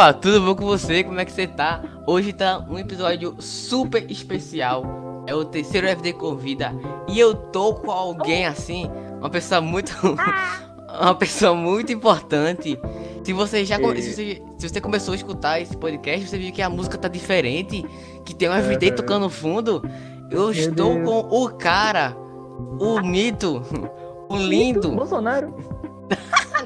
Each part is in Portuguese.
Opa, tudo bom com você? Como é que você tá? Hoje tá um episódio super especial. É o terceiro FD Convida. E eu tô com alguém assim, uma pessoa muito. uma pessoa muito importante. Se você já se você, se você começou a escutar esse podcast, você viu que a música tá diferente, que tem um FD tocando no fundo. Eu estou Deus. com o cara, o mito, o lindo, Bolsonaro.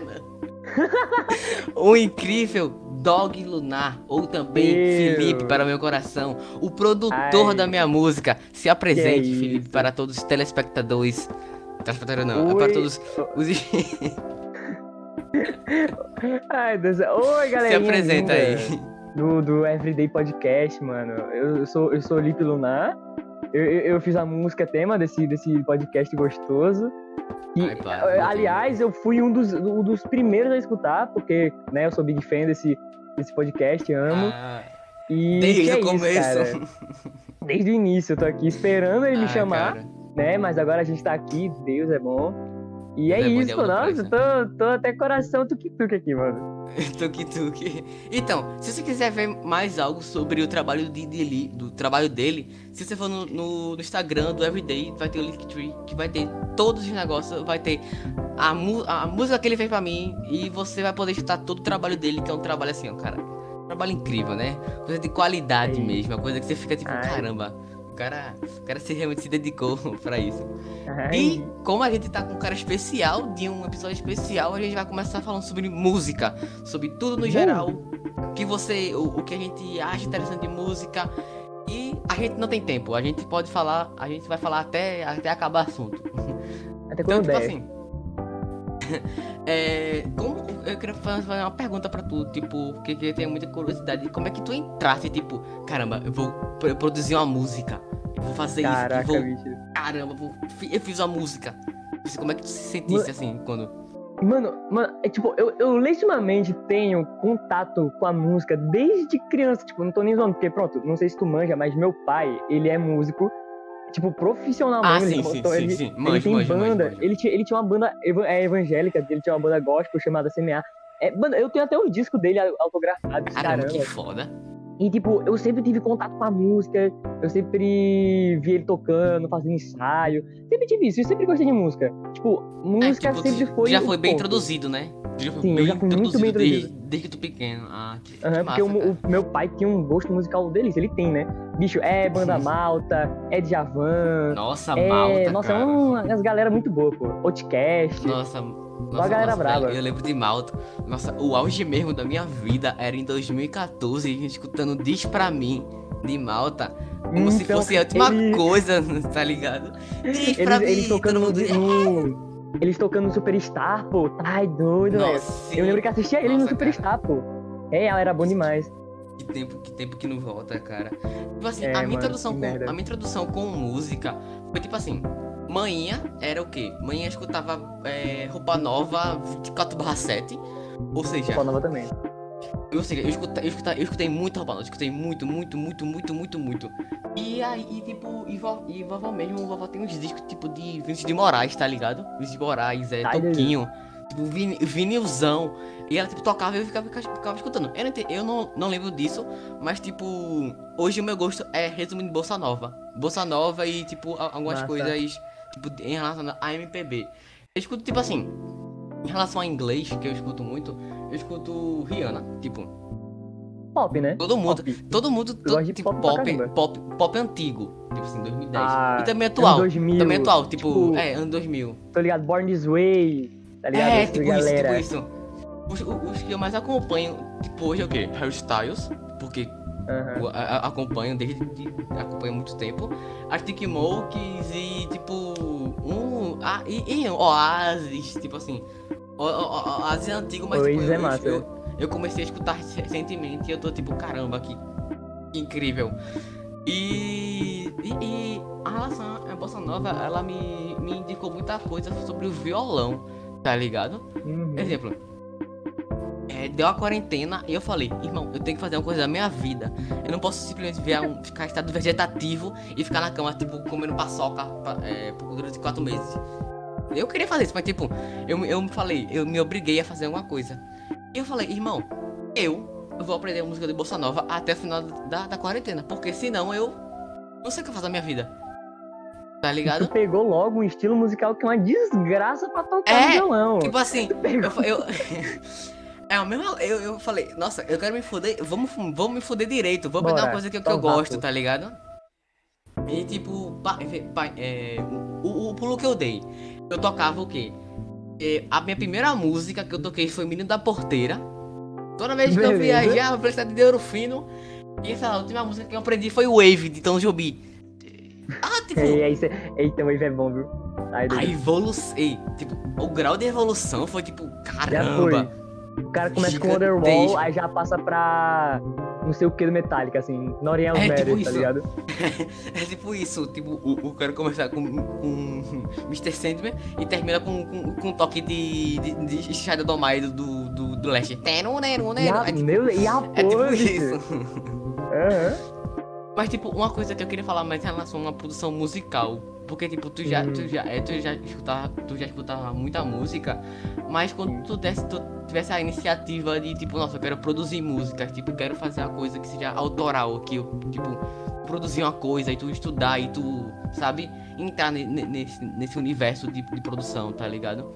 o incrível Dog Lunar, ou também Meu. Felipe para meu coração, o produtor Ai. da minha música. Se apresente, Que Felipe, para todos os telespectadores. Telespectadores não, é Oi. para todos os. Ai, Deus. Oi, galera. Se apresenta aí. Do, do Everyday Podcast, mano. Eu, eu sou, eu sou o Lipe Lunar. Eu, eu, eu fiz a música tema desse, desse podcast gostoso. E, Ai, não aliás, eu fui um dos, um dos primeiros a escutar, porque né, eu sou big fan desse, desse podcast, amo. Ah, e desde é o isso, começo. cara. Desde o início, eu tô aqui esperando ele me Ah, chamar. cara. né? Mas agora a gente tá aqui, Deus é bom. E é, é isso, é nossa, tô, tô até coração tuque-tuque aqui, mano. Tuque. Então, se você quiser ver mais algo sobre o trabalho de, dele, do trabalho dele, se você for no, no- no Instagram do Everyday, vai ter o Linktree, que vai ter todos os negócios, vai ter a, mu- a música que ele fez pra mim, e você vai poder escutar todo o trabalho dele, que é um trabalho assim, ó, cara. um Trabalho incrível, né? Coisa de qualidade Ai. mesmo, uma coisa que você fica tipo, Ai. caramba, cara, o cara se realmente se dedicou pra isso. Ai, E como a gente tá com um cara especial, de um episódio especial, a gente vai começar falando sobre música, sobre tudo no geral, que você, o, o que a gente acha interessante de música. E a gente não tem tempo, a gente pode falar, a gente vai falar até, até acabar o assunto. até Então, quando tipo der. assim. é, como, eu queria fazer uma pergunta pra tu, tipo, porque que eu tenho muita curiosidade. Como é que tu entraste, tipo, caramba, eu vou pro- produzir uma música, eu vou fazer Caraca, isso, vou bicho. caramba, vou- eu fiz uma música. Como é que tu se sentisse assim quando. Mano, mano, é tipo, eu, eu legitimamente tenho contato com a música desde criança. Tipo, não tô nem zoando, porque pronto, não sei se tu manja, mas meu pai, ele é músico, tipo, profissionalmente. Ah, ele sim, sim, montou- sim, ele, sim. ele tem banda. Ele, tinha, ele tinha uma banda é, evangélica, ele tinha uma banda gospel chamada CMA. É, mano, eu tenho até os discos dele autografados, Caramba, caramba. que foda. E, tipo, eu sempre tive contato com a música, eu sempre vi ele tocando, fazendo ensaio. Sempre tive isso, eu sempre gostei de música. Tipo, É, música tipo, tu sempre foi. já foi bem ponto. introduzido, né? Já foi Sim, bem já fui muito bem desde, introduzido. desde que tu pequeno. Ah, que, que Aham, porque massa, o, o meu pai tinha um gosto musical delícia, ele tem, né? Bicho, é banda malta, é Djavan, Nossa, é... malta, Nossa, cara. é umas galera muito boa, pô. Outcast. Nossa, nossa, galera nossa, brava. eu lembro de Malta. Nossa, o auge mesmo da minha vida era em 2014, a gente escutando Diz Pra Mim, de Malta. Como se Então, fosse a última ele- coisa, tá ligado? Diz pra Eles, mim, eles tocando todo mundo... no- Eles tocando no Superstar, pô. Ai, doido, velho. Eu lembro que assistia ele no Superstar, pô. É, ela era bom demais. Que tempo, que tempo que não volta, cara. Tipo assim, É, a, minha mano, introdução com, merda. a minha introdução com música foi tipo assim. Manhã era o quê? Manhã escutava é, roupa nova 24/7. Ou seja, Roupa nova também. ou seja, eu escutei, eu escutei, eu escutei muito roupa nova, eu escutei muito, muito, muito, muito, muito, muito. E aí, e, tipo, e, vo, e vovó mesmo, vovó tem uns discos tipo de Vinícius de Moraes, tá ligado? Vinícius de Moraes, é, Ai, Toquinho, tipo, vin, vinilzão. E ela, tipo, tocava e eu ficava, ficava, ficava escutando. Eu, não, eu não, não lembro disso, mas, tipo, hoje o meu gosto é resumindo Bolsa Nova. Bolsa Nova e, tipo, algumas coisas, tipo, em relação a MPB. Eu escuto, tipo assim, em relação a inglês, que eu escuto muito, eu escuto Rihanna, tipo, Pop, né? todo mundo, Pop. todo mundo, tipo, pop pop, pop, pop antigo, tipo assim, 2010. Ah, e também atual, 2000, também atual, tipo, tipo, é, ano 2000. Tô ligado? Born This Way, tá ligado? É, tipo galera. isso, tipo isso. Os, os- os que eu mais acompanho, tipo, hoje é o quê? Harry Styles, porque A- a- acompanho desde de, acompanho há muito tempo. Arctic Monkeys e tipo um ah, e, e Oasis, tipo assim. O, o, Oasis é antigo, mas tipo, é eu, massa. eu, eu comecei a escutar recentemente e eu tô tipo, caramba, que incrível. E, e, e a relação à Bossa Nova, ela me, me indicou muita coisa sobre o violão, tá ligado? Uhum. Exemplo. É, deu a quarentena e eu falei, irmão, eu tenho que fazer uma coisa da minha vida. Eu não posso simplesmente um, ficar em estado vegetativo e ficar na cama, tipo, comendo paçoca é, por durante quatro meses. Eu queria fazer isso, mas tipo, eu, eu me falei, eu me obriguei a fazer alguma coisa. E eu falei, irmão, eu vou aprender música de Bossa Nova até o final da, da quarentena. Porque senão eu não sei o que eu faço da minha vida. Tá Tu ligado? pegou logo um estilo musical que é uma desgraça pra tocar É, violão. Tipo assim, Tu eu, eu, é o mesmo. Eu, eu falei, nossa, eu quero me fuder. Vamos, vamos me fuder direito. Aprender Bora, uma coisa que, eu- que eu então vá, gosto, tá ligado? E tipo, pa- pa- é, o, o pulo que eu dei. Eu tocava o quê? É, a minha primeira música que eu toquei foi Menino da Porteira. Toda vez que eu Beleza. viajava, precisava de ouro fino. E essa a última música que eu aprendi foi Wave, de Tom Jobim. Ah, tipo, E aí você. Eita, o Wave é bom, viu? Ai, a evolução. Tipo, o grau de evolução foi tipo, caramba. O cara começa com. Wonderwall, aí já passa pra. Não sei o que do Metallica, assim. Noriel É, Matter, tipo tá ligado? É tipo isso, tipo, o, o cara começa com, com Mr. Sandman e termina com, com, com um toque de, de, de Shadow do Maio do, do, do Leste. E a, É tipo, meu, e a é tipo isso. Aham. Mas tipo, uma coisa que eu queria falar mais em relação a uma produção musical. Porque tipo, tu já, tu já, é, tu já escutava, tu já escutava muita música, mas quando tu, desse, tu tivesse a iniciativa de tipo, nossa, eu quero produzir música, tipo, eu quero fazer uma coisa que seja autoral, que eu, tipo, produzir uma coisa e tu estudar e tu, sabe, entrar ne- ne- nesse, nesse universo de, de produção, tá ligado?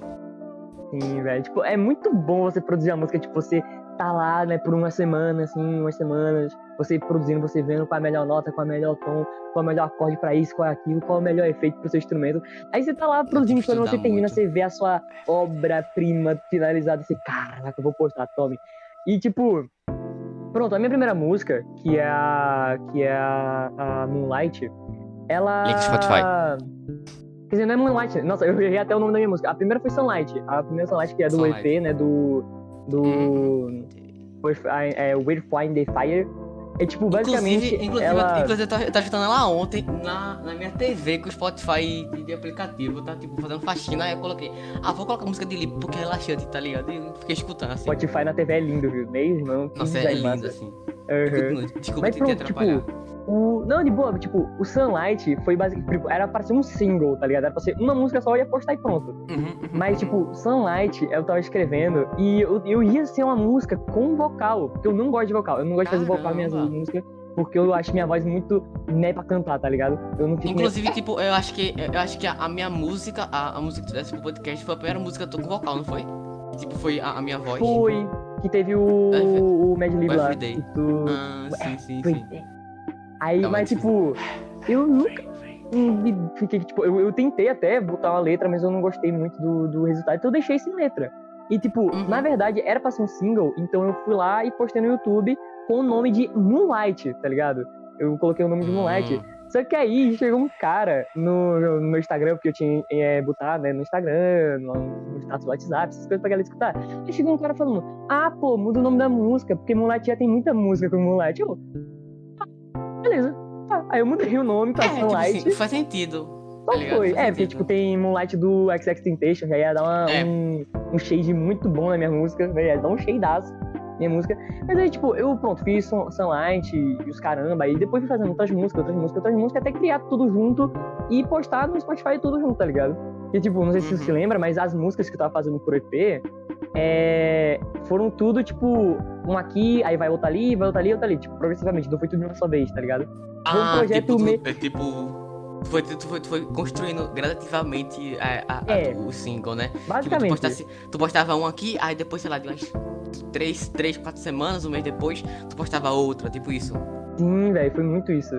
Sim, velho. Tipo, é muito bom você produzir a música, tipo, você tá lá, né, por uma semana, assim, umas semanas, você produzindo, você vendo qual é a melhor nota, qual é o melhor tom, qual é o melhor acorde pra isso, qual é aquilo, qual é o melhor efeito pro seu instrumento. Aí você tá lá produzindo, tive que quando você termina, muito. você vê a sua obra-prima finalizada, você, caraca, eu vou postar, tome. E, tipo, pronto, a minha primeira música, que é a, que é a, a Moonlight, ela... Link Spotify. Quer dizer, não é Moonlight. Nossa, eu errei até o nome da minha música. A primeira foi Sunlight. A primeira Sunlight, que é do Sunlight. EP, né? Do. Do. With, é, We're Flying the Fire. É tipo, basicamente. Inclusive, inclusive, ela... inclusive eu tava, eu tava escutando ela ontem na, na minha TV com o Spotify de, de aplicativo, tá tipo fazendo faxina, aí eu coloquei, ah, vou colocar música de Lip porque é relaxante, tá ligado? E fiquei escutando assim. Spotify na TV é lindo, viu? Meu irmão. que Nossa, é lindo massa. assim. Uhum. Desculpa Mas te, te pronto, atrapalhar. tipo, o... Não, de boa, tipo, o Sunlight foi basicamente. Era pra ser um single, tá ligado? Era pra ser uma música só, eu ia postar e pronto. Uhum, uhum, Mas, uhum. tipo, Sunlight, eu tava escrevendo e eu, eu ia ser uma música com vocal, porque eu não gosto de vocal. Eu não gosto de fazer vocal minhas Caramba. músicas, porque eu acho minha voz muito né pra cantar, tá ligado? Eu não fico. Inclusive, tipo, eu acho que eu acho que a, a minha música, a, a música que tu desse pro podcast foi a primeira música que eu tô com vocal, não foi? Tipo, foi a, a minha voz. Foi que teve o, É, o Mad Lib lá. Everyday. tu- Ah, sim, sim, sim. Aí, mas tipo, eu nunca fiquei, tipo, eu, eu tentei até botar uma letra, mas eu não gostei muito do, do resultado, então eu deixei sem letra. E tipo, Uhum. na verdade, era pra ser um single, então eu fui lá e postei no YouTube com o nome de Moonlight, tá ligado? Eu coloquei o nome de Moonlight. Hum, Só que aí chegou um cara no, no meu Instagram, porque eu tinha é, botado né, no Instagram, no, no status do WhatsApp, essas coisas pra galera escutar. Aí chegou um cara falando, ah, pô, muda o nome da música, porque Moonlight já tem muita música com Moonlight. Eu, beleza. Tá. Aí eu mudei o nome pra É, tipo Sunlight. assim, faz sentido. tá ligado? foi. Faz É, porque sentido. tipo, tem Moonlight do XX Temptation, já ia dar uma- É. um, um shade muito bom na minha música, já ia dar um shadeaço minha música. Mas aí, tipo, eu, pronto, fiz Sun- Sunlight e os caramba, aí depois fui fazendo outras músicas, outras músicas, outras músicas, até criar tudo junto e postar no Spotify tudo junto, tá ligado? E tipo, não sei se Uhum. você se lembra, mas as músicas que eu tava fazendo por EP é, foram tudo, tipo, um aqui, aí vai outra ali, vai outra ali, outra ali, tipo, progressivamente, não foi tudo de uma só vez, tá ligado? Foi um Ah, projeto tipo, tu, me- é, tipo, tu foi, tu, foi, tu foi construindo gradativamente a, a- a- É. o single, né? Tipo, tu, Basicamente. postasse, tu postava um aqui, aí depois, sei lá, de umas três, três, quatro semanas, um mês depois, tu postava outra, tipo isso. Sim, velho, foi muito isso.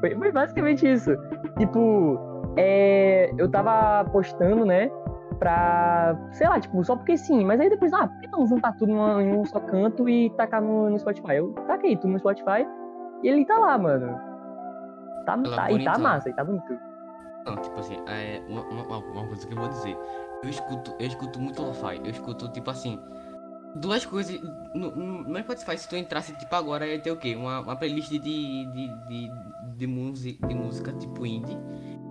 Foi, foi basicamente isso. Tipo, é, eu tava postando, né? Pra, sei lá, tipo, só porque sim. Mas aí depois, ah, por que não juntar tudo numa- em um só canto e tacar no, no Spotify? Eu taquei tudo no Spotify e ele tá lá, mano. Tá, tá- e tá massa, e tá bonito. Não, tipo assim, é uma, uma, uma coisa que eu vou dizer. Eu escuto, eu escuto muito lo-fi. Eu escuto, tipo assim, duas coisas. No, no, Spotify, se tu entrasse, tipo, agora ia ter o quê? Uma, uma playlist de, de, de, de, música, de música tipo indie.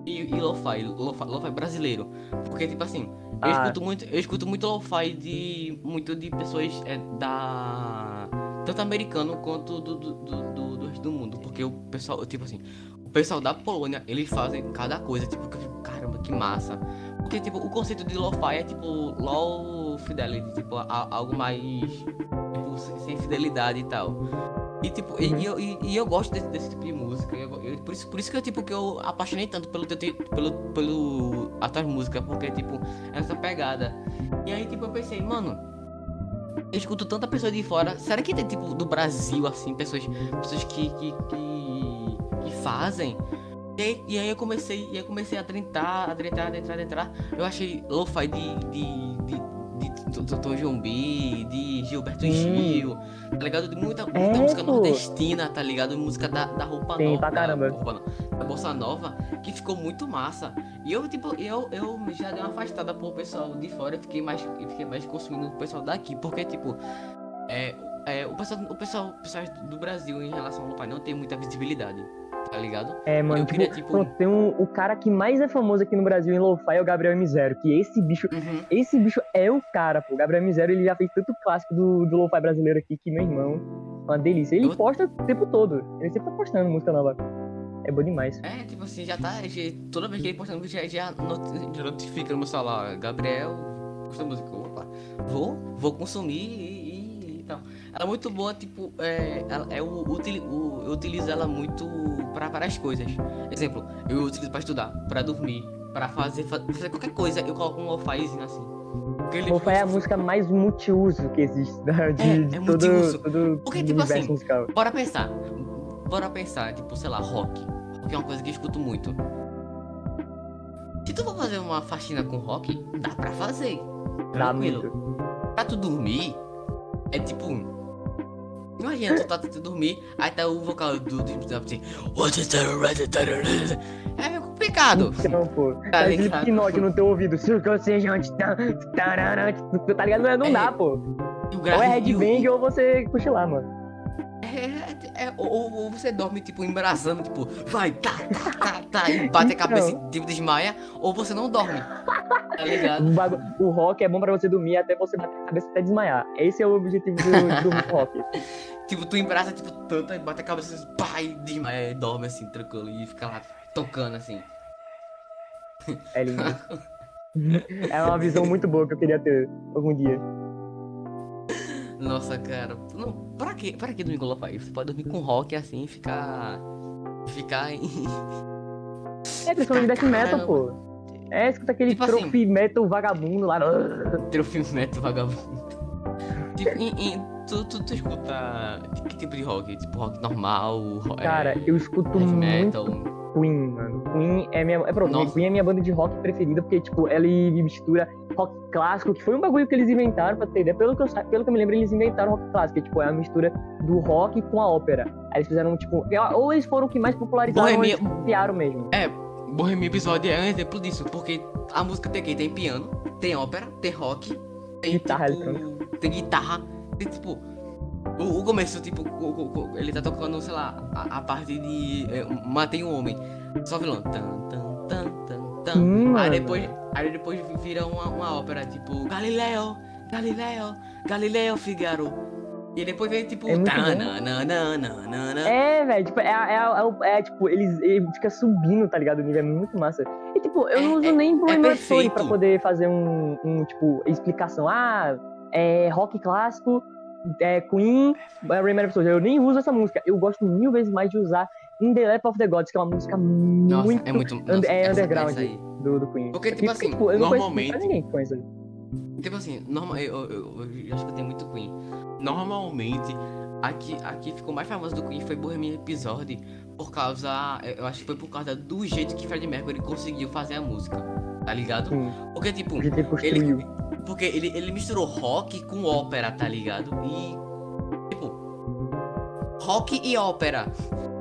E, e lo-fi, lo-fi, lo-fi brasileiro. Porque, tipo assim, eu Ah. escuto muito, eu escuto muito lo-fi de. muito de pessoas é, da. Tanto americano quanto do, do, do, do, resto do mundo. Porque o pessoal, tipo assim, o pessoal da Polônia, eles fazem cada coisa, tipo, que eu fico, caramba, que massa. Porque, tipo, o conceito de lo-fi é tipo low fidelity, tipo, a- algo mais. Tipo, sem fidelidade e tal. E tipo, e- e, eu, e, e eu gosto desse, desse tipo de música. eu- eu- por, isso, por isso que eu, tipo, que eu apaixonei tanto pelo, pelo, pelo a tua música, porque, tipo, é essa pegada. E aí, tipo, eu pensei, mano, eu escuto tanta pessoa de fora. Será que tem, tipo, do Brasil, assim, pessoas, pessoas que, que, que, que fazem? E aí, e aí eu comecei, eu comecei a adentrar, adentrar, adentrar, adentrar. Eu achei lo-fi de, de, de, de B, de Gilberto Hum. Gil, tá ligado? De muita, muita É, música pô. nordestina, tá ligado? Música da, da roupa Tem nova. pra caramba. Da, roupa não, da Bossa Nova, que ficou muito massa. E eu, tipo, eu, eu já dei uma afastada pro pessoal de fora e fiquei mais, fiquei mais consumindo o pessoal daqui, porque, tipo, é, é, o, pessoal, o, pessoal, o pessoal do Brasil em relação ao pai não tem muita visibilidade, tá ligado? É, mano, Eu tipo, queria, tipo- pronto, tem um, o cara que mais é famoso aqui no Brasil em lo-fi é o Gabriel Misero, que esse bicho, Uhum. esse bicho é o cara, pô. O Gabriel Misero, ele já fez tanto clássico do, do lo-fi brasileiro aqui que, meu irmão, uma delícia. Ele Eu- posta o tempo todo, ele sempre tá postando música nova. É bom demais. É, tipo assim, já tá. Já, toda vez que ele posta música, já, já, not- já notifica no meu celular. Gabriel posta música. Opa, vou, vou consumir e. Ela é muito boa, tipo, é, ela, é utili- o- eu utilizo ela muito pra várias coisas. Exemplo, eu utilizo pra estudar, pra dormir, pra fazer, fa- fazer qualquer coisa. Eu coloco um lo-fizinho assim. Ele- Lo-fi é a música mais multiuso que existe, né? de, É, de é todo, multiuso. todo Porque, tipo assim, musical. Bora pensar. Bora pensar, tipo, sei lá, rock. Rock é uma coisa que eu escuto muito. Se tu for fazer uma faxina com rock, dá pra fazer. Dá Tranquilo. muito. Pra tu dormir, é tipo. Imagina, tu tá tentando dormir, aí tá o vocal do do do- assim. É meio complicado. Então, pô, Tá aquele ligado? pinote no teu ouvido. Circunstante, tá tá ligado? Não, é- não dá, pô. Ou é headbang ou você cochilar, mano. É, é, ou, ou você dorme, tipo, embraçando, tipo, vai, tá, tá, tá, tá, e bate a cabeça e tipo, desmaia, ou você não dorme. Tá ligado? O rock é bom pra você dormir até você bater a cabeça até desmaiar. Esse é o objetivo do, do rock. Tipo, tu embraça, tipo, tanto, e bate a cabeça, assim, pá, e desmaia, e dorme assim, tranquilo, e fica lá tocando assim. É lindo. É uma visão muito boa que eu queria ter algum dia. Nossa, cara. Não, pra que, pra que dormir com lo-fi? Você pode dormir com rock assim e ficar. Ficar em. É de death metal, pô. É, escuta aquele Tipo assim- trophy metal vagabundo lá. Trofimento vagabundo. Tipo, em, em- tu, tu, tu escuta. Que tipo de rock? Tipo, rock normal? é, Cara, eu escuto muito metal. Queen, mano. Queen é minha. É pronto. Queen é minha banda de rock preferida, porque, tipo, ela mistura rock clássico, que foi um bagulho que eles inventaram, pra ter ideia. Pelo que eu, pelo que eu me lembro, eles inventaram rock clássico, que, tipo, é a mistura do rock com a ópera. Aí eles fizeram, tipo. Ou eles foram o que mais popularizaram, ou Bohemia- eles criaram mesmo. Bohemian Episódio é um exemplo disso, porque a música tem? Tem piano, tem ópera, tem rock, tem Guitarra tipo, tem guitarra, tem tipo. O, o começo, tipo, o- o- ele tá tocando, sei lá, a, a parte de. É, matei um homem. Só vilão. Tan, tan, tan, tan, tan. Sim, Aí depois, aí depois vira uma, uma ópera, tipo, Galileu, Galileu, Galileu Figaro. E depois vem tipo. É. É, velho, tipo, é, é, é, é, tipo, eles, ele fica subindo, tá ligado? O nível é muito massa. E, tipo, eu não É- uso é- nem é Bohemian Rhapsody pra poder fazer um, um, tipo, explicação. Ah, é rock clássico, é Queen, é Bohemian Rhapsody. Eu nem uso essa música. Eu gosto mil vezes mais de usar In the Lap of the Gods, que é uma música Nossa, muito é muito. nossa, é essa- underground essa aí. do, do Queen. Porque, tipo E, assim, eu não normalmente- conheço ninguém que conhece. Tipo assim, normal, eu, eu, eu, eu já escutei muito Queen. Normalmente, aqui, aqui ficou mais famoso do Queen foi Bohemian Episode por causa. Eu acho que foi por causa do jeito que Freddie Mercury conseguiu fazer a música. Tá ligado? Sim, Porque, tipo, que ele porque ele, ele misturou rock com ópera, tá ligado? E. Tipo. Rock e ópera.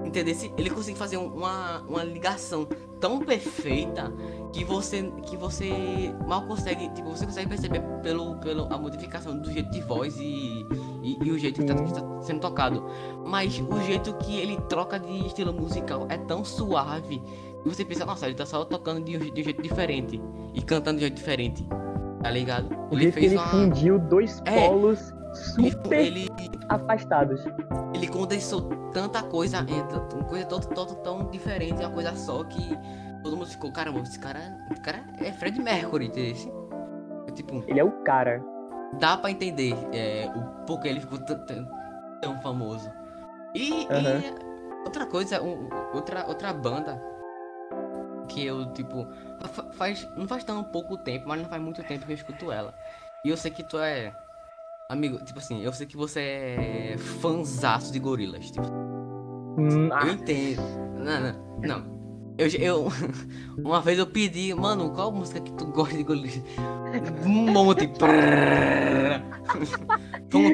Entendeu? Ele conseguiu fazer um- uma, uma ligação tão perfeita que você. que você mal consegue. Tipo, você consegue perceber pelo, pelo a modificação do jeito de voz e. e, e o jeito que tá, que tá sendo tocado. Mas o jeito que ele troca de estilo musical é tão suave E você pensa, nossa, ele tá só tocando de um, de um jeito diferente. E cantando de um jeito diferente. Tá ligado? Ele fez que ele uma... fundiu dois é, polos super ele, afastados. Ele condensou tanta coisa, uma coisa tão, tão, tão diferente, uma coisa só que todo mundo ficou, caramba, esse cara, esse cara é Fred Mercury, entendeu? Tipo, ele é o cara. Dá pra entender é, o porquê ele ficou tão famoso. E, uhum. e, outra coisa, um, outra, outra banda que eu, tipo, faz, não faz tão pouco tempo, mas não faz muito tempo que eu escuto ela. E eu sei que tu é. Amigo, tipo assim, eu sei que você é fanzaço de gorilas. Tipo, hum, ah. Eu entendo. Não, não, não. Eu, eu, uma vez eu pedi, mano, qual música que tu gosta de gorilas? Um monte. Um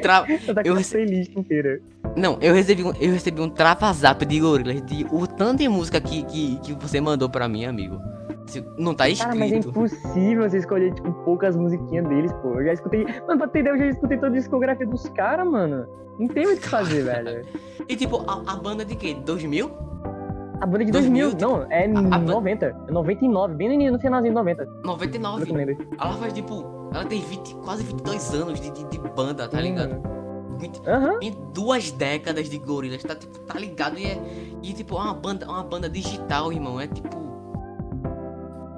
tra... Eu recebi inteira. Não, eu recebi um, eu recebi um trava-zap de gorilas de o tanto de música que, que, que você mandou pra mim, amigo. Não tá escrito. Cara, mas é impossível você escolher, tipo, poucas musiquinhas deles, pô. Eu já escutei. Mano, pra ter ideia, eu já escutei toda a discografia dos caras, mano. Não tem o que fazer, velho. E tipo, a, a banda de quê? 2000? A banda de 2000, 2000 não, é a, a 90. É 99, bem no início, no finalzinho de 90. 99? Ela faz, tipo, ela tem 20, quase 22 anos de, de, de banda, tá ligado? Uhum. Em duas décadas de gorilas, tá, tipo, tá ligado? E é, e, tipo, é uma banda, uma banda digital, irmão. É tipo,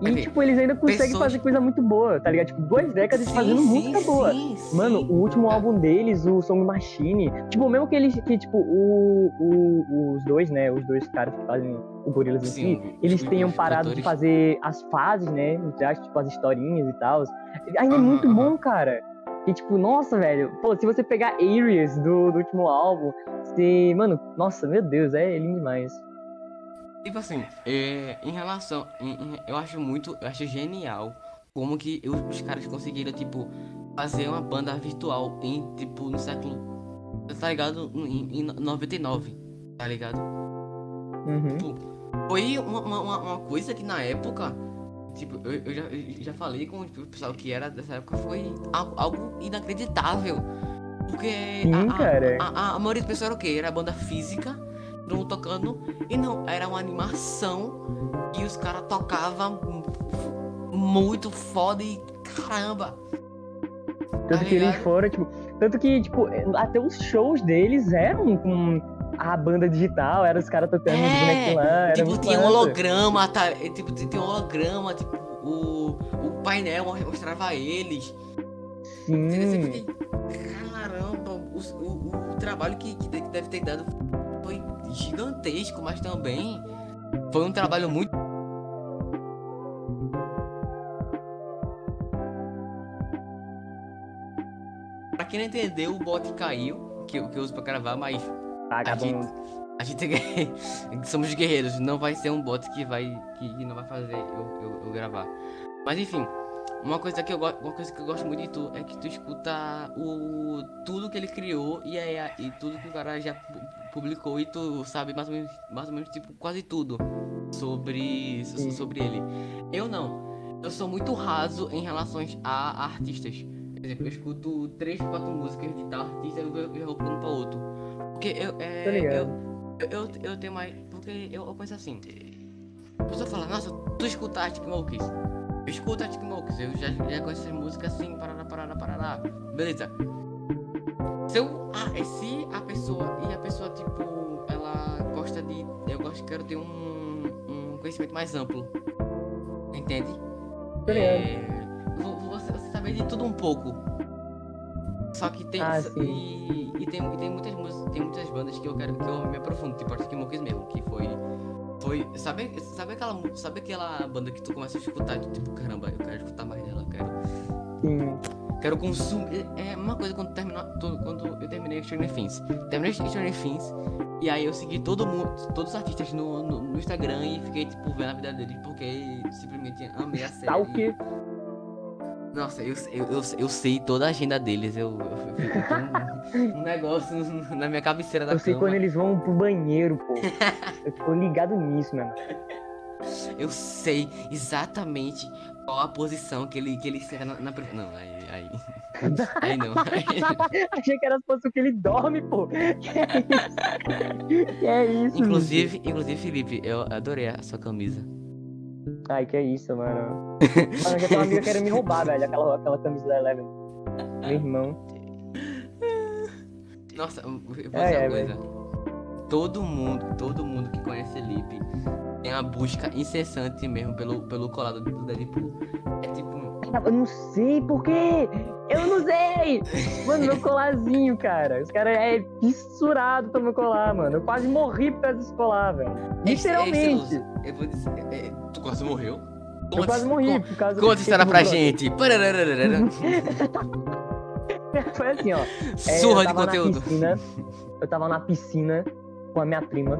e, tipo, eles ainda conseguem Pessoas... fazer coisa muito boa, tá ligado? Tipo, duas décadas sim, fazendo sim, música boa. Sim, Mano, o último álbum deles, o Song Machine, tipo, mesmo que eles, que, tipo, o, o, os dois, né, os dois caras que fazem o Gorillaz em si, eles tenham parado de fazer as fases, né, já, tipo, as historinhas e tal. Ainda é muito bom, cara. E, tipo, nossa, velho, pô, se você pegar Areas do, do último álbum, você, mano, nossa, meu Deus, é lindo demais. Tipo assim, é, em relação. Em, em, eu acho muito. Eu acho genial como que eu, os caras conseguiram, tipo, fazer uma banda virtual em, tipo, no século. Tá ligado? Em, em 99. Tá ligado? Uhum. Tipo, foi uma, uma, uma, coisa que na época. Tipo, eu, eu já, eu já falei com o pessoal que era dessa época, foi algo, inacreditável. Porque Sim, a, a, a, a, maioria do pessoal era o quê? Era banda física mundo tocando. E não, era uma animação e os caras tocavam muito foda e caramba. Tanto tá que eles foram, tipo. Tanto que, tipo, até os shows deles eram com a banda digital, eram os caras tocando é, os bonequinhos lá. Tipo, tinha um holograma, tá? Tipo, tinha um holograma, tipo, o, o painel mostrava eles. Sim. caramba, o, o, o trabalho que, que deve ter dado gigantesco, mas também foi um trabalho muito. Pra quem não entendeu, o bot caiu, que, que eu uso pra gravar, mas. A gente, a gente somos guerreiros, não vai ser um bot que vai. que não vai fazer eu, eu, eu gravar. Mas enfim. Uma coisa que eu gosto, uma coisa que eu gosto muito de tu é que tu escuta o tudo que ele criou e aí e tudo que o cara já publicou e tu sabe mais ou menos, mais ou menos tipo quase tudo sobre sobre ele. Eu não. Eu sou muito raso em relação a artistas. Por exemplo, eu escuto três, quatro músicas de tal artista e eu, eu vou pulando pra outro. Porque eu, é, eu, eu, eu, eu, tenho mais. Porque eu, eu penso assim. A pessoa fala, nossa, tu escutaste que Monkeys? Arctic Monkeys, eu já, já conheço essa música assim, parará, parará, parará. Beleza. Se, eu, ah, se a pessoa, e a pessoa, tipo, ela gosta de, eu gosto, quero ter um, um conhecimento mais amplo. Entende? É, você, você saber de tudo um pouco. Só que tem. Ah, e, e, tem, e tem muitas músicas, tem muitas bandas que eu quero que eu me aprofundo, tipo Arctic Monkeys mesmo, que foi foi. Sabe, sabe, aquela, sabe aquela banda que tu começa a escutar? Tipo, caramba, eu quero escutar mais dela, eu quero. Sim. Quero consumir. É uma coisa quando terminou. Quando eu terminei Stranger Things. Terminei Stranger Things. E aí eu segui todo mundo, todos os artistas no, no, no Instagram e fiquei, tipo, vendo a vida deles porque simplesmente amei a série. Stalker. Nossa, eu, eu, eu, eu, sei toda a agenda deles. Eu, eu, eu um, um, negócio na minha cabeceira da Eu sei cama. quando eles vão pro banheiro, pô. eu tô ligado nisso, mano. Eu sei exatamente qual a posição que ele, que ele senta na, na Não, aí. Aí, aí não. Aí- Achei que era a posição que ele dorme, pô. Que é isso? Que é isso, inclusive, inclusive, Felipe, eu adorei a sua camisa. Ai, que é isso, mano. Mano, já tem uma amiga querendo me roubar, velho. Aquela, aquela camisa da Eleven. Meu irmão. Nossa, eu vou dizer É, é, uma coisa. Todo mundo, todo mundo que conhece Felipe tem a busca incessante mesmo pelo, pelo colado do Deadpool. É tipo. Eu não sei por quê. Eu não sei. Mano, meu colarzinho, cara. Os caras é fissurado pelo meu colar, mano. Eu quase morri por causa desse colar, velho. é Literalmente. estiloso. Eu vou dizer. é- é- tu quase morreu? Eu quase morri por causa Conta a história pra gente. Foi assim, ó. É, Surra de conteúdo. Na piscina, eu tava na piscina com a minha prima.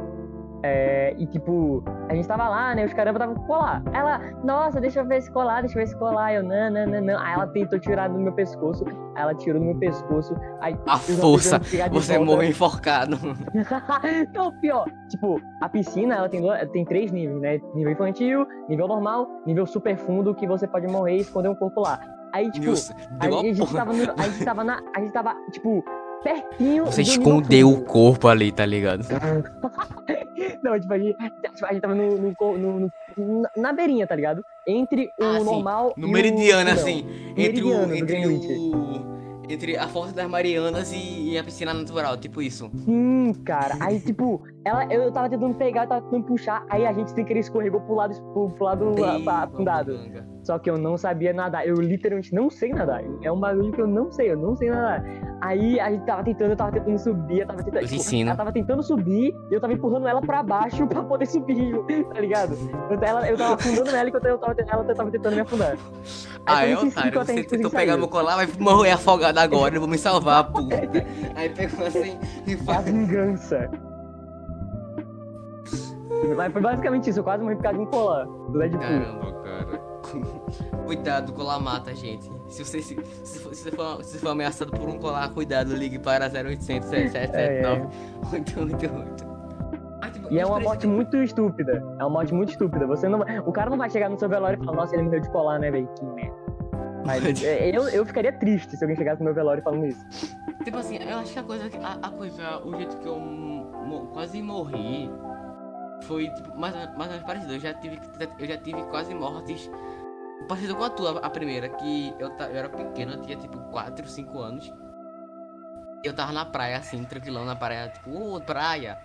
É, e tipo, a gente tava lá, né? Os caramba tava com colar. Ela, nossa, deixa eu ver esse colar, deixa eu ver esse colar. Eu, não, não, não, não. Aí ela tentou tirar do meu pescoço. Aí ela tirou do meu pescoço. Aí A força. Você morreu enforcado. Não, pior. Tipo, a piscina, ela tem, tem três níveis, né? Nível infantil, nível normal, nível super fundo, que você pode morrer e esconder um corpo lá. Aí, tipo, a, gente tava no- a gente tava na. A gente tava, tipo, pertinho. Você escondeu o corpo ali, tá ligado? Não, tipo, a gente, a gente tava no, no, no- no- na- beirinha, tá ligado? Entre o Ah, sim. normal No e meridiano, o... não. assim. Entre o. Meridiano do Entre o. Entre a Força das Marianas e, e a piscina natural, tipo isso. Sim, cara. Aí, tipo, ela, eu tava tentando pegar, eu tava tentando puxar, aí a gente sem querer escorregou pro lado, pro, pro lado afundado. Só que eu não sabia nadar. Eu literalmente não sei nadar. É um bagulho que eu não sei, eu não sei nadar. Aí a gente tava tentando, eu tava tentando subir, eu tava tentando. Tipo. Ela tava tentando subir e eu tava empurrando ela pra baixo pra poder subir, tá ligado? Eu, ela, eu tava afundando ela enquanto eu tava, ela tava tentando me afundar. Ah, Aí é, otário. Você tentou pegar sair. meu colar, vai morrer afogado agora, eu vou me salvar, puta. Aí pegou assim e É a faz. vingança. Mas foi basicamente isso, eu quase morri por causa de um colar do Deadpool. Caramba, cara. Cuidado, colar mata, gente. Se você, se, se, for, se, for, se for ameaçado por um colar, cuidado, ligue para 0800 7779 888. Ah, tipo, E é uma morte muito estúpida. É uma morte muito estúpida. Você não O cara não vai chegar no seu velório e falar, nossa, ele morreu de colar, né, velho? Que merda. Mas é, eu, eu ficaria triste se alguém chegasse no meu velório falando isso. Tipo assim, eu acho que a coisa, que- a, a coisa, o jeito que eu mo- quase morri foi tipo, mais, ou- mais ou menos parecido. Eu já tive, eu já tive quase mortes parecido com a tua, a primeira, que eu, eu era pequeno, eu tinha tipo 4, 5 anos. Eu tava na praia, assim, tranquilão na praia, tipo, praia.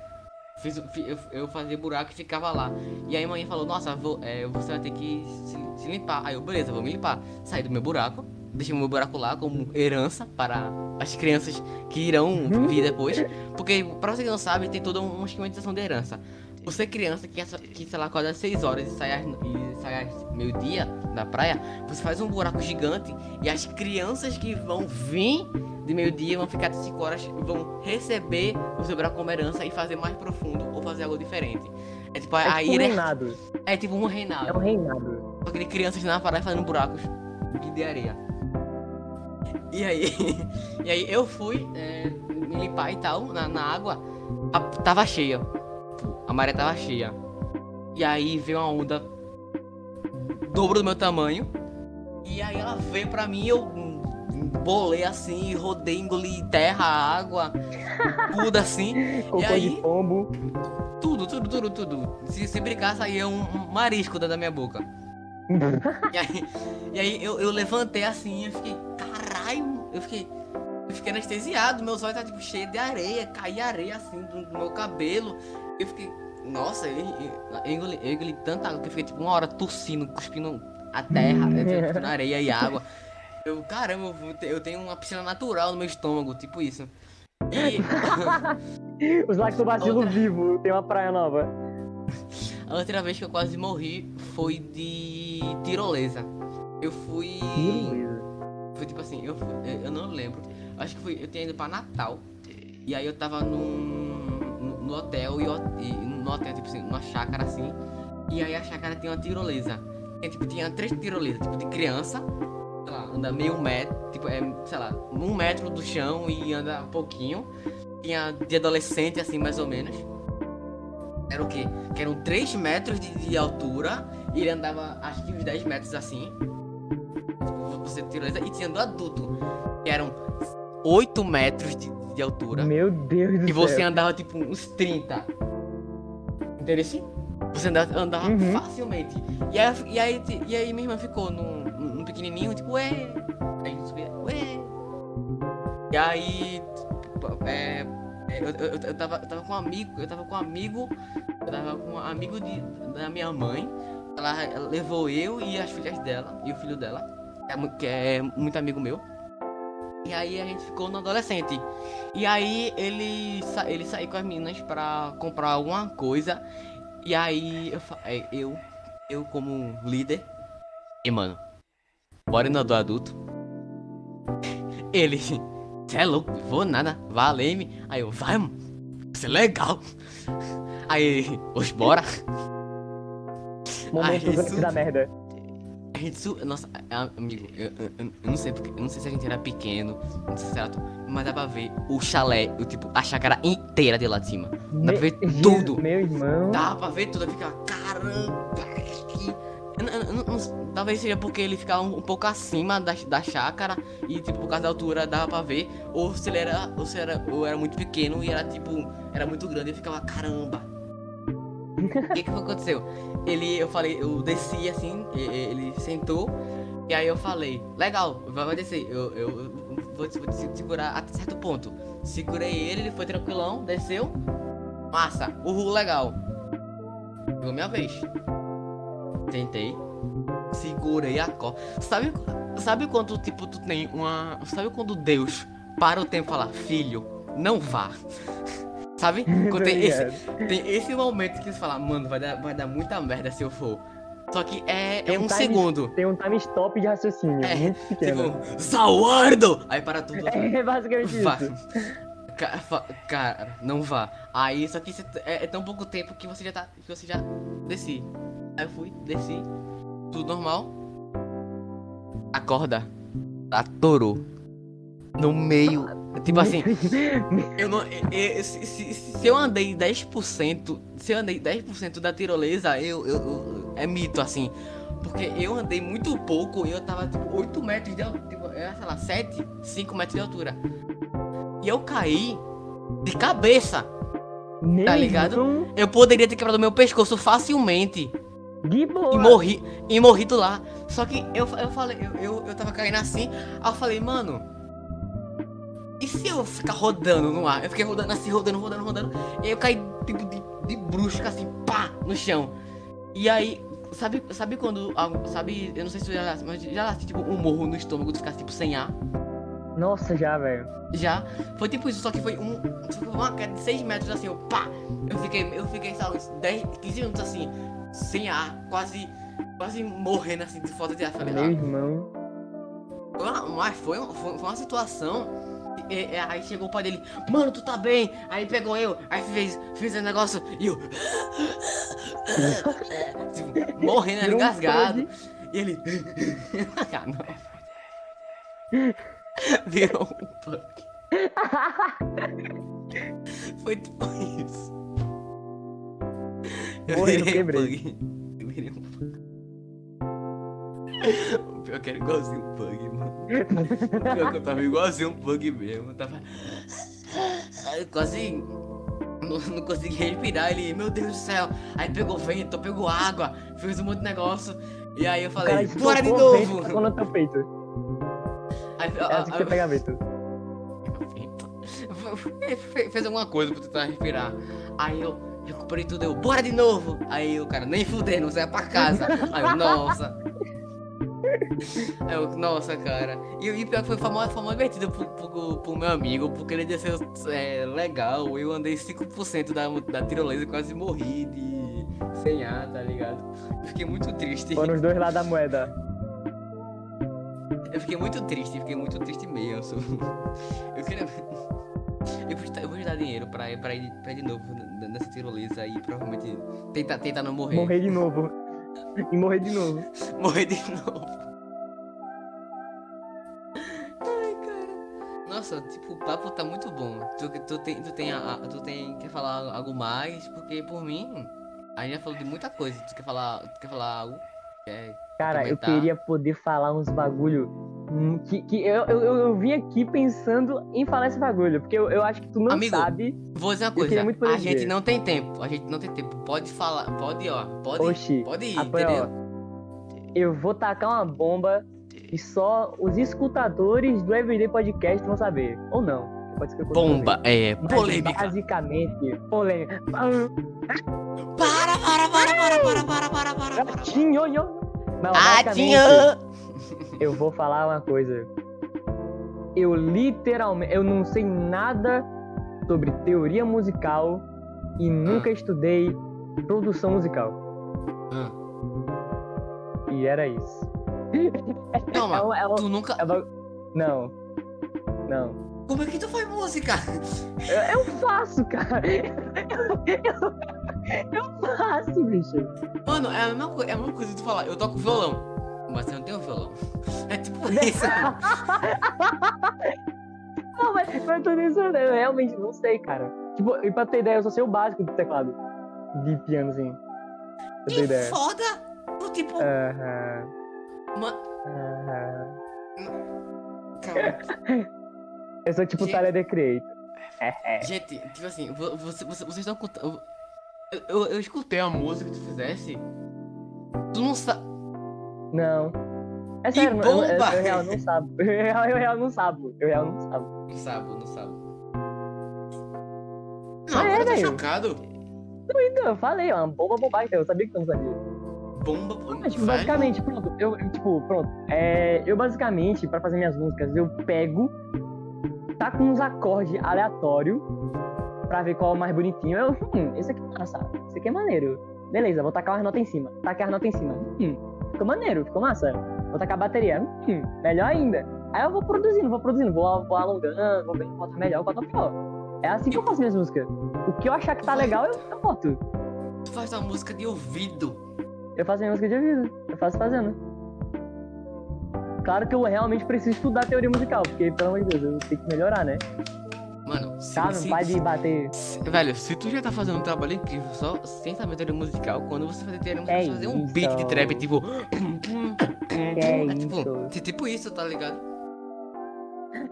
Fiz, eu, eu fazia buraco e ficava lá. E aí a mãe falou, nossa, vou, é, você vai ter que se, se limpar. Aí eu, beleza, vou me limpar. Saí do meu buraco, deixei meu buraco lá como herança para as crianças que irão vir depois. Porque, pra você que não sabe, tem toda uma esquematização de herança. Você criança que, que sei lá, acorda às 6 horas e sai às, e sai às meio-dia da praia, você faz um buraco gigante e as crianças que vão vir de meio-dia vão ficar até 5 horas, vão receber o seu buraco como herança e fazer mais profundo ou fazer algo diferente. É tipo, É tipo um reinado. é tipo um reinado. É um reinado. Só que crianças na praia fazendo buracos de- de areia. E aí, e aí eu fui é, me limpar e tal na, na água. A- tava cheia. A maré tava cheia. E aí veio uma onda dobro do meu tamanho. E aí ela veio pra mim eu bolei assim, rodei, engoli terra, água, tudo assim. Cocô aí? de pombo. Tudo, tudo, tudo, tudo. Se, se brincar, saía um, um marisco da minha boca. E aí, e aí eu, eu levantei assim, eu fiquei, caralho, eu fiquei, eu fiquei anestesiado, meus olhos estavam tipo cheios de areia, caía areia assim do, do meu cabelo. Eu fiquei, nossa, eu, eu, eu engoli, eu engoli tanta água que eu fiquei tipo uma hora tossindo, cuspindo a terra, né, cuspindo areia e água. Eu, caramba, eu, tenho uma piscina natural no meu estômago, tipo isso. E Os lactobacilos Outra. vivos. Tem uma praia nova. a outra vez que eu quase morri foi de tirolesa. Eu fui. Foi tipo assim, eu, fui- eu eu não lembro. Acho que foi, eu tinha ido pra Natal. E aí eu tava num, no, hotel e, e no hotel, tipo assim, numa chácara assim. E aí a chácara tinha uma tirolesa. E, tipo, tinha três tirolesas, tipo, de criança, sei lá, anda meio metro, tipo, é, sei lá, um metro do chão e anda um pouquinho. Tinha de adolescente, assim, mais ou menos. Era o quê? Que eram 3 metros de, de altura e ele andava acho que uns 10 metros assim. tipo, você tirolesa, e tinha do adulto, que eram 8 metros de, de altura. Meu Deus do E você céu. andava tipo uns 30. Entendeu? Você andava, andava Uhum. facilmente. E aí, e, aí, e aí minha irmã ficou num, num pequenininho, tipo, ué. Aí subia, ué. E aí. tipo, É, é, eu, eu, eu, tava, eu tava com um amigo, eu tava com um amigo, eu tava com um amigo de, da minha mãe. Ela, ela levou eu e as filhas dela, e o filho dela, que é, que é muito amigo meu. E aí a gente ficou no adolescente. E aí ele, sa ele saiu com as meninas pra comprar alguma coisa. E aí eu, é, eu, eu como líder. E mano, bora no do adulto. Ele, cê é louco, vou nada, valei-me. Aí eu, vai, mano, isso é legal. Aí hoje bora. Momento Aí, isso- da merda. Gente su... Nossa, a- amigo, eu, eu- eu- eu não sei porque. Eu não sei se a gente era pequeno, não sei se era. Mas dá pra ver o chalé, o tipo, a chácara inteira de lá de cima. Dá pra ver tudo. Meu irmão. Dá pra ver tudo, eu ficava, caramba, que. Talvez seja porque ele ficava um, um pouco acima da, da chácara e, tipo, por causa da altura dava pra ver. Ou se ele era. Ou se era, ou era muito pequeno e era tipo. Era muito grande e ficava, caramba. O que que aconteceu? Ele, eu falei, eu desci assim, ele sentou, e aí eu falei, legal, vai, descer, eu, eu, vou, vou te segurar até certo ponto. Segurei ele, ele foi tranquilão, desceu, massa, uhul, legal. Chegou minha vez. Tentei, segurei a corda. Sabe, sabe quando, tipo, tu tem uma... Sabe quando Deus para o tempo e fala, filho, não vá. Sabe? Tem esse, tem esse momento que você fala, mano, vai dar, vai dar muita merda se eu for. Só que é, Tem é um um time- segundo. Tem um time stop de raciocínio. É, muito pequeno. Tipo, Sawardo! Aí para tudo. É basicamente Vá. isso. Ca- fa- Cara, não vá. Aí, só que é, é tão pouco tempo que você já tá. Que você já desci. Aí eu fui, desci. Tudo normal. A corda atorou. No meio. Tipo assim, eu não. eu- se, se- se eu andei 10%. Se eu andei 10% da tirolesa, eu, eu, eu- É mito, assim. Porque eu andei muito pouco eu tava tipo 8 metros de altura. Tipo, sei lá, 7, 5 metros de altura. E eu caí de cabeça. Meu Tá ligado? Eu poderia ter quebrado meu pescoço facilmente. De boa. E morri. E morri do lá. Só que eu, eu falei, eu, eu, eu tava caindo assim. Aí eu falei, mano. E se eu ficar rodando no ar? Eu fiquei rodando assim, rodando, rodando, rodando. E aí eu caí tipo de, de brusca assim, pá, no chão. E aí, sabe, sabe quando. Sabe, eu não sei se tu já mas já assim, tipo, um morro no estômago, tu ficar tipo sem ar. Nossa, já, velho. Já. Foi tipo isso, só que foi um. Foi uma queda de 6 metros assim, eu pá! Eu fiquei, eu fiquei, sabe, uns 10, 15 minutos assim, sem ar, quase. Quase morrendo assim de falta de ar. Falei, Meu ah, irmão. mas foi, foi, foi uma situação. E- e- aí chegou o pai dele, mano, tu tá bem? Aí pegou eu, aí fez, fez esse negócio e eu. morrendo, um engasgado. E ele. ah, não. Virou um punk. Foi tipo isso. Eu virei um pug. Eu virei um pug. O pior que era igualzinho um pug, mano. Eu tava igualzinho um pug mesmo. Eu tava. Eu quase. Não, não consegui respirar. Ele, meu Deus do céu. Aí pegou vento, pegou água, fez um monte de negócio. E aí eu falei, cara bora de novo! tacou no teu peito. Aí, É assim que você pega vento. Fe- fe- Fez alguma coisa pra tentar respirar. Aí eu recuperei tudo, eu, bora de novo! Aí o cara, nem fudendo, você vai pra casa. Aí eu, nossa. Aí eu, nossa, cara. E, e pior que foi, foi mó divertido pro, pro, pro meu amigo, porque ele desceu é, legal. Eu andei 5% da, da tirolesa e quase morri de sem ar, tá ligado? Fiquei muito triste. Foram os dois lados da moeda. Eu fiquei muito triste, fiquei muito triste mesmo. Eu queria. Eu vou, eu vou te dar dinheiro pra, pra, ir, pra ir de novo nessa tirolesa e provavelmente tentar, tentar não morrer. Morrer de novo. E morrer de novo. Morrer de novo. Ai, cara. Nossa, tipo, o papo tá muito bom. Tu, tu, tem, tu, tem, a- tu tem. Quer falar algo mais? Porque por mim, a gente já falou de muita coisa. Tu quer falar, tu quer falar algo? É, Cara, eu comentar? queria poder falar uns bagulho que, que eu, eu, eu, vim aqui pensando em falar esse bagulho, porque eu, eu acho que tu não Amigo, sabe. Vou dizer uma coisa, a gente não tem tempo, a gente não tem tempo. Pode falar, pode, ó, pode, Oxi, pode ir, apoia, entendeu? eu vou tacar uma bomba e só os escutadores do Everyday Podcast vão saber. Ou não. Pode ser que eu consiga Bomba, é. Mas, polêmica. Basicamente, polêmica. Para, para, para, para, para, para, para, para, para. Gatinho, yo. Não, Ah, tinha! Eu vou falar uma coisa. Eu literalmente, eu não sei nada sobre teoria musical e nunca estudei produção musical. Ah, E era isso. É um- é um- tu nunca... é uma- Não. Não. Como é que tu faz música? Eu, eu faço, cara. Eu, eu faço, bicho. Mano, é a mesma, coi- é a mesma coisa que tu falar, eu toco violão, mas eu não tenho violão. É tipo isso. Não, mas mas eu tô pensando, eu realmente não sei, cara. Tipo, e pra ter ideia, eu só sei o básico do teclado. De piano, assim. Pra ter Que ideia. foda! Tu, tipo, Aham. ma- aham. Calma. Eu sou tipo Gente. Tyler The Creator. Gente, tipo assim, vo- você, você, vocês estão contando. Eu, eu, eu escutei a música que tu fizesse. Tu não sabe. Não. É Que sério, eu, eu, eu, bomba! eu real não sabo. Eu real, eu real não sabo. Eu real não sabo. Não sabe, não sabe. Ah, Não, é, agora eu tô chocado. Então, eu falei, ó, uma bomba bobagem, eu sabia que tu não sabia. Bomba, bomba. Mas, tipo, vai. basicamente, pronto, eu, eu, tipo, pronto. É, eu basicamente, pra fazer minhas músicas, eu pego, tá com uns acordes aleatórios pra ver qual é o mais bonitinho. Eu, hum, esse aqui é massa, esse aqui é maneiro. Beleza, vou tacar umas notas em cima. Tacar as notas em cima. Hum, ficou maneiro, ficou massa. Vou tacar a bateria. Hum, melhor ainda. Aí eu vou produzindo, vou produzindo, vou, vou alongando, vou vendo qual tá melhor, qual tá pior. É assim que eu faço minhas músicas. O que eu achar que tá legal, eu, eu boto. Tu faz uma música de ouvido. Eu faço minha música de ouvido. Eu faço fazendo. Claro que eu realmente preciso estudar teoria musical, porque, pelo amor de Deus, eu tenho que melhorar, né? Tá? Não se, vai de bater. se- Velho, se tu já tá fazendo um trabalho incrível só sem saber teoria musical, quando você fazer teoria musical, É fazer um beat de trap, tipo. É tipo, isso. tipo isso, tá ligado?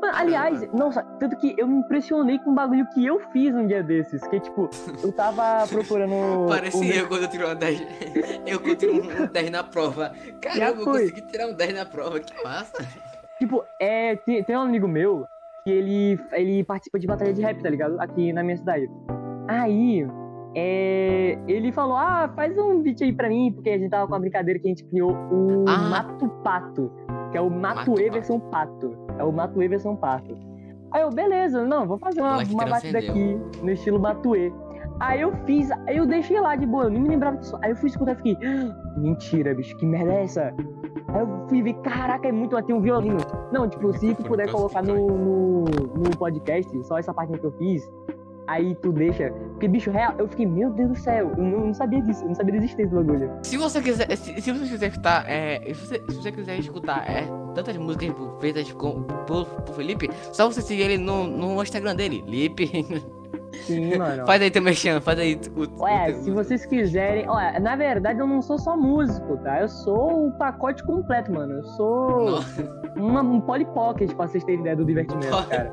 Mano, aliás, nossa, tanto que eu me impressionei com um bagulho que eu fiz um dia desses. Que, tipo, eu tava procurando. meu- eu quando eu tiro uma 10. Eu quando tiro um 10 na prova. Caramba, eu consegui tirar um 10 na prova, que massa. Tipo, é, tem, tem um amigo meu que ele, ele participa de batalha de rap, tá ligado? Aqui na minha cidade. Aí, é, ele falou, ah, faz um beat aí pra mim, porque a gente tava com uma brincadeira que a gente criou o Ah. Mato Pato, que é o Mato Pato. versão Pato. É o Matuê versão Pato. Aí eu, beleza, não, vou fazer uma, uma batida aqui no estilo Matuê. Aí eu fiz, eu deixei lá de boa, eu nem me lembrava disso. Aí eu fui escutar e fiquei, "Ah, mentira, bicho, que merda é essa? Aí eu fui ver, caraca, é muito, tem um violino. Não, tipo, se tu puder colocar no, no, no podcast, só essa parte que eu fiz, aí tu deixa. Porque, bicho, real, eu fiquei, meu Deus do céu, eu não, não sabia disso, eu não sabia da existência do bagulho. Se você quiser, se, se você quiser escutar, é, se você, se você quiser escutar é, tantas músicas feitas com, por, por Felipe, só você seguir ele no, no Instagram dele, Lipe. Sim, mano. faz aí teu mexendo, faz aí o, teu- se vocês quiserem. Olha, na verdade eu não sou só músico, tá? Eu sou o pacote completo, mano. Eu sou Nossa. uma, um polypocket, pra vocês terem ideia do divertimento, cara.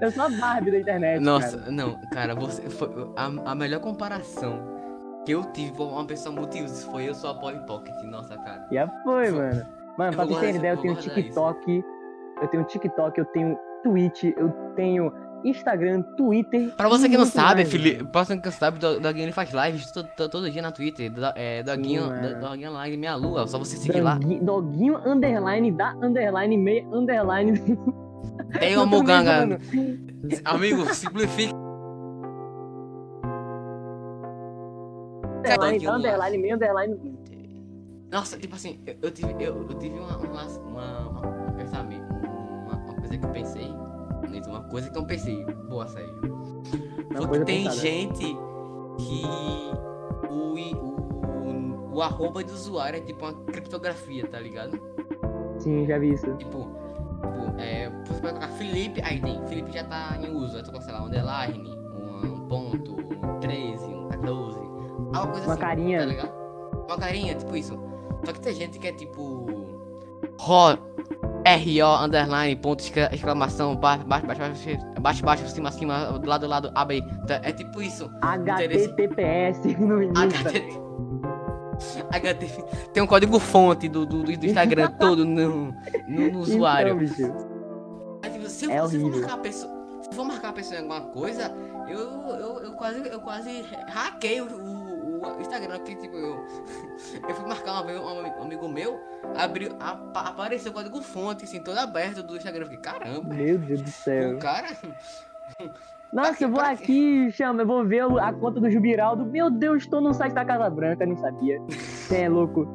eu sou a Barbie da internet. Nossa, cara. não, cara, você foi a, a melhor comparação que eu tive com uma pessoa multiusos foi eu sou a Polly Pocket, nossa, cara. Já foi, mano. Mano, Eu pra vocês terem ideia, eu isso, tenho TikTok, eu tenho TikTok, eu tenho Twitch, eu tenho Instagram, Twitter. Pra você que não sabe, mais, Felipe, pra você que não sabe, Do- Doguinho ele faz lives todo, todo, todo dia na Twitter, do, é, Doguinho, Sim, Doguinho Live Minha Lua, só você seguir lá. Dogui- Doguinho, underline, da, underline, meia, underline. Tem tô Muganga. Amigo, simplifica. Underline, Doguinho underline, meia, underline. Nossa, tipo assim, eu, eu tive, eu, eu tive uma, uma, uma, uma- um pensamento, uma, uma que eu pensei, isso, uma coisa que eu pensei, boa, sério. Uma Foi que coisa tem pensada. gente que o, o, o arroba do usuário é tipo uma criptografia, tá ligado? Sim, já vi isso. Tipo, tipo é, você pode colocar Felipe, aí tem, Felipe já tá em uso, aí tu coloca, sei lá, um underline, um, um ponto, um 13, um 14, Uma coisa Uma assim, carinha. Tá ligado? Uma carinha, tipo isso. Só que tem gente que é tipo. Ro. R-O, underline, ponto, excla- exclamação, baixo, baixo, baixo, baixo, baixo, cima, cima, do lado, do lado, abre. Tá, É tipo isso. HTTPS no início. HT. Tem um código fonte do, do, do Instagram todo no, no, no usuário. Então. Aí, tipo, se eu, É se eu for marcar a pessoa. Se for marcar a pessoa em alguma coisa, eu, eu, eu quase, eu quase hackei o, o Instagram, porque tipo, eu, eu fui marcar uma vez um, ami- amigo meu, abriu, apa- apareceu o código fonte, assim, todo aberto do Instagram. Eu fiquei, caramba, Meu Deus do céu. o cara. Nossa, eu vou aqui, chama, eu vou ver a conta do Jubiraldo. Meu Deus, estou no site da Casa Branca, nem sabia. Você é louco.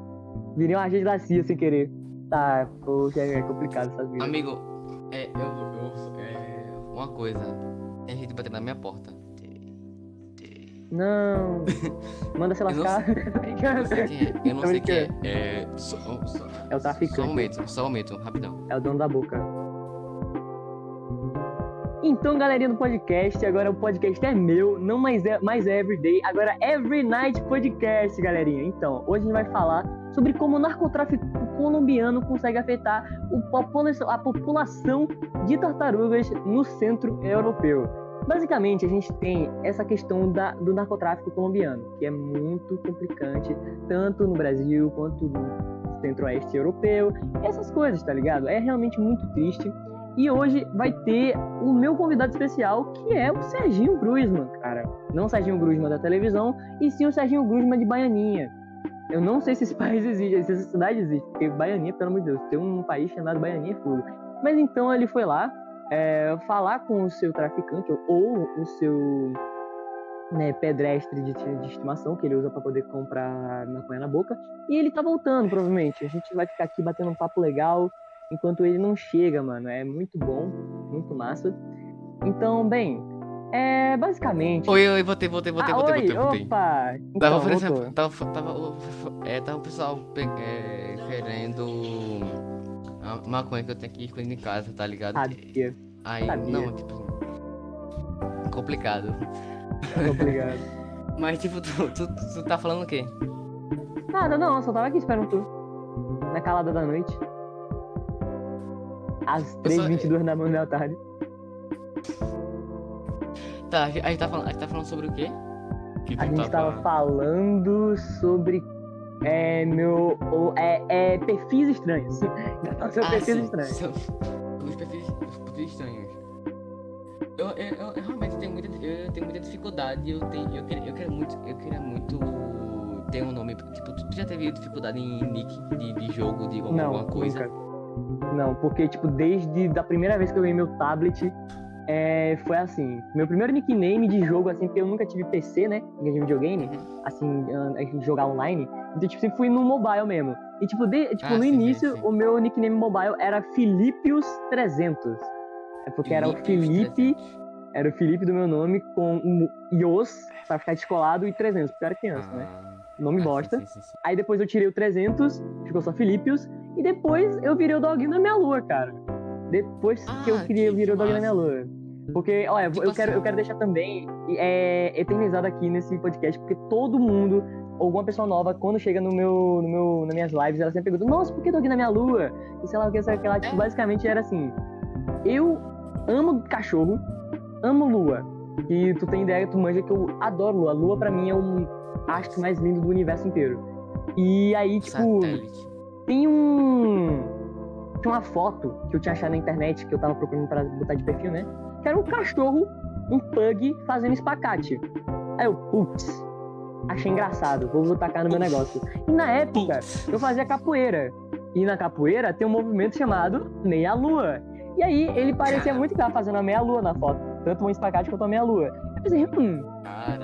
Virei um agente da CIA sem querer. Tá, poxa, é complicado essas vidas. Amigo, é, eu, eu, é, uma coisa, tem gente batendo na minha porta. Não. Manda se lascar. Eu não sei quem é, eu não sei quem é. É, só, só, É o traficante. Só um momento, só um momento, rapidão. É o dono da boca. Então, galerinha do podcast, agora o podcast é meu, não mais é, mais é Everyday, agora é Every Night Podcast, galerinha. Então, hoje a gente vai falar sobre como o narcotráfico colombiano consegue afetar a população de tartarugas no centro europeu. Basicamente, a gente tem essa questão da- do narcotráfico colombiano, que é muito complicante, tanto no Brasil quanto no centro-oeste europeu, essas coisas, tá ligado? É realmente muito triste. E hoje vai ter o meu convidado especial, que é o Serginho Grusman, cara. Não o Serginho Grusman da televisão, e sim o Serginho Grusman de Baianinha. Eu não sei se esse país existe, se essa cidade existe, porque Baianinha, pelo amor de Deus, tem um país chamado Baianinha fogo. Mas então ele foi lá é, falar com o seu traficante, ou o seu né, pedestre de, de estimação, que ele usa para poder comprar maconha na boca, e ele tá voltando, provavelmente. A gente vai ficar aqui batendo um papo legal, enquanto ele não chega, mano. É muito bom, muito massa. Então, bem, é basicamente. Oi, oi, voltei, voltei, voltei, ah, voltei, voltei, voltei. opa! Tava Então, oferecendo. voltou. Tava, tava, é, tava o pessoal pe- é, querendo a maconha que eu tenho aqui escondendo em casa, tá ligado? Sabia, Aí, sabia. não, tipo. Complicado. obrigado. Mas, tipo, tu, tu, tu tá falando o quê? Nada, não, eu só tava aqui esperando tu. Na calada da noite. Às só- 3h22 da manhã da tarde. Tá, a gente tá falando, a gente tá falando sobre o quê? Que A gente tava falando sobre. É, meu. É, é perfis estranhos. São Ah, perfis sim, estranhos. são- Os perfis, os perfis estranhos. Eu, eu, eu, eu realmente tenho muita, eu tenho muita dificuldade. Eu, tenho, eu, queria, eu queria muito. Eu queria muito ter um nome. Tipo, tu, tu já teve dificuldade em nick de, de jogo, de alguma, Não, alguma coisa? nunca. Não, porque, tipo, desde da primeira vez que eu ganhei meu tablet, é, foi assim. Meu primeiro nickname de jogo, assim, porque eu nunca tive PC, né? Nunca tive videogame, Uhum. assim, ah, jogar online. Então, tipo, sempre fui no mobile mesmo. E, tipo, de- tipo Ah, no sim, início, sim. o meu nickname mobile era Filipius300. É porque era o Felipe, era o Felipe do meu nome com um ios, pra ficar descolado, e 300, porque eu era criança, né? Nome Ah, bosta. sim. Aí depois eu tirei o 300, ficou só Filipius. E depois eu virei o doguinho da minha lua, cara. Depois que eu Ah, queria, eu que virei o doguinho da minha massa. lua. Porque, olha, eu, quero, eu quero deixar também é, eternizado aqui nesse podcast, porque todo mundo, alguma pessoa nova, quando chega no meu, no meu, nas minhas lives, ela sempre pergunta, nossa, por que doguinho da minha lua? E sei lá o que, sei lá, que. Tipo, É. basicamente era assim, eu amo cachorro, amo lua. E tu tem ideia, tu manja que eu adoro lua. A lua pra mim é o astro mais lindo do universo inteiro. E aí, tipo, Satélite. tem um. Tinha uma foto que eu tinha achado na internet, que eu tava procurando pra botar de perfil, né? Que era um cachorro, um pug, fazendo espacate. Aí eu, putz, achei engraçado, vou tacar no meu negócio. E na época, eu fazia capoeira. E na capoeira tem um movimento chamado meia-lua. E aí ele parecia muito que tava fazendo a meia-lua na foto. Tanto um espacate quanto a meia-lua. Eu pensei, hum,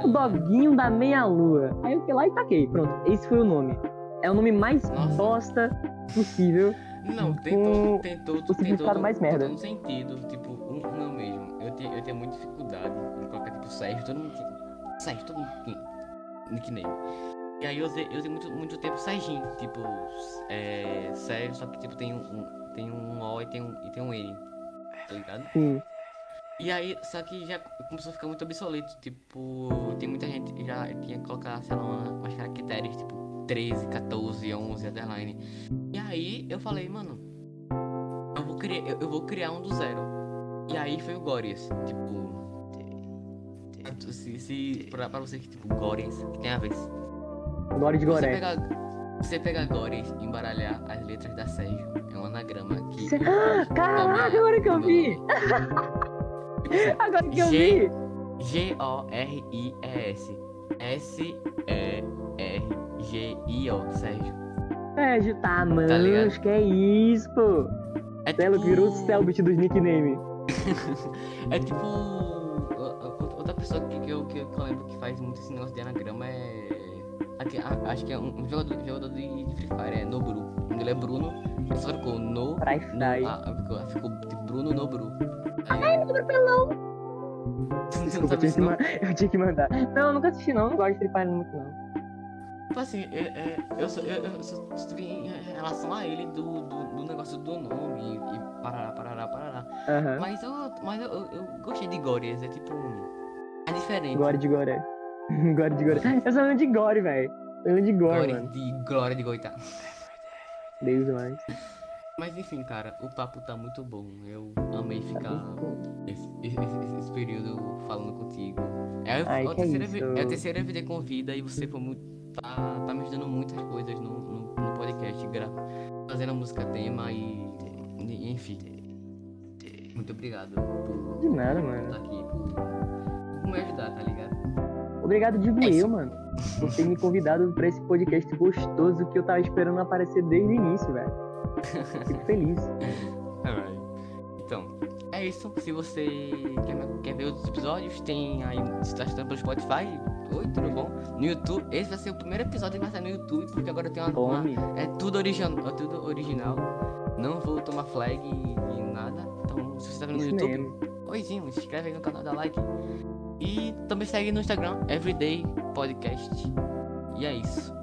o doguinho da meia-lua. Aí eu fui lá e taquei. Pronto, esse foi o nome. É o nome mais Nossa. bosta possível. Não, tem com todo, tem todo, tem todo, mais tem merda. todo um sentido, tipo, um, o meu mesmo. Eu tenho, eu tenho muita dificuldade em colocar, tipo, Sérgio, todo mundo tem, Sérgio, todo mundo tem nickname. E aí eu usei, eu usei muito, muito tempo Serginho, tipo, é, Sérgio, só que, tipo, tem um, tem um O e tem um, e tem um N, tá ligado? Sim. E aí, só que já começou a ficar muito obsoleto. Tipo, tem muita gente que já tinha que colocar, sei lá, uma- umas caracteres, tipo, 13, 14, 11, underline. E aí eu falei, mano, eu vou criar, eu, eu vou criar um do zero. E aí foi o Gorias. Tipo, se, se pra, pra você que, tipo, Gorias, que tem a ver. Glória de Você Goré. pegar, você pegar Gorias e embaralhar as letras da Sérgio, é um anagrama que. Cê- Ah, Caraca, agora que eu vi! Agora que eu vi! G-O-R-I-E-S. S-E-R-G-I-O, Sérgio. Sérgio, tá, mano. ligado? que é isso, pô? É Celo tipo... virou o Selbit dos nickname. É tipo... o- o- Outra pessoa que, que, eu, que eu lembro que faz muito esse negócio de anagrama é... aqui, a- acho que é um, um jogador, jogador de, de Free Fire, é Nobru. O dele é Bruno, ele só trocou no... Fry. ah, ficou, ficou tipo Bruno Nobru. Ai, Nobru pelão! Desculpa, eu tinha, que eu tinha que mandar. Não, eu nunca assisti, não. Não gosto de Free Fire muito, não. Tipo assim, é, é, eu só, eu, eu só estive em relação a ele do, do, do negócio do nome e, e parará, parará, parará. Aham. Mas eu, mas eu, eu, eu gostei de Gorias, é tipo. É diferente. Gore de Goré. Gore de Goré. Eu sou de Gore, velho. Eu sou de Gore, Glória mano. de Glória de Goitá. Deus mais. Mas enfim, cara, o papo tá muito bom. Eu amei ficar esse, esse, esse- período falando contigo. É, Ai, a terceira, vi- é a terceira vida com vida e você foi muito. Tá, tá me ajudando muitas coisas no, no, no podcast, gra, fazendo a música tema e, e- Enfim. Muito obrigado por De nada, mano. estar aqui, por, por me ajudar, tá ligado? Obrigado, digo É eu, mano. Por ter me convidado pra esse podcast gostoso que eu tava esperando aparecer desde o início, velho. Fico feliz. É isso. Se você quer, quer ver outros episódios, tem aí. Se tá escutando pelo Spotify, oi, tudo bom? No YouTube, esse vai ser o primeiro episódio que vai sair no YouTube, porque agora tem uma. uma- é tudo original. É tudo original. Não vou tomar flag e, e nada. Então, se você tá vendo no Isso YouTube, mesmo. oizinho, se inscreve aí no canal, dá like. E também segue no Instagram, Everyday Podcast. E é isso.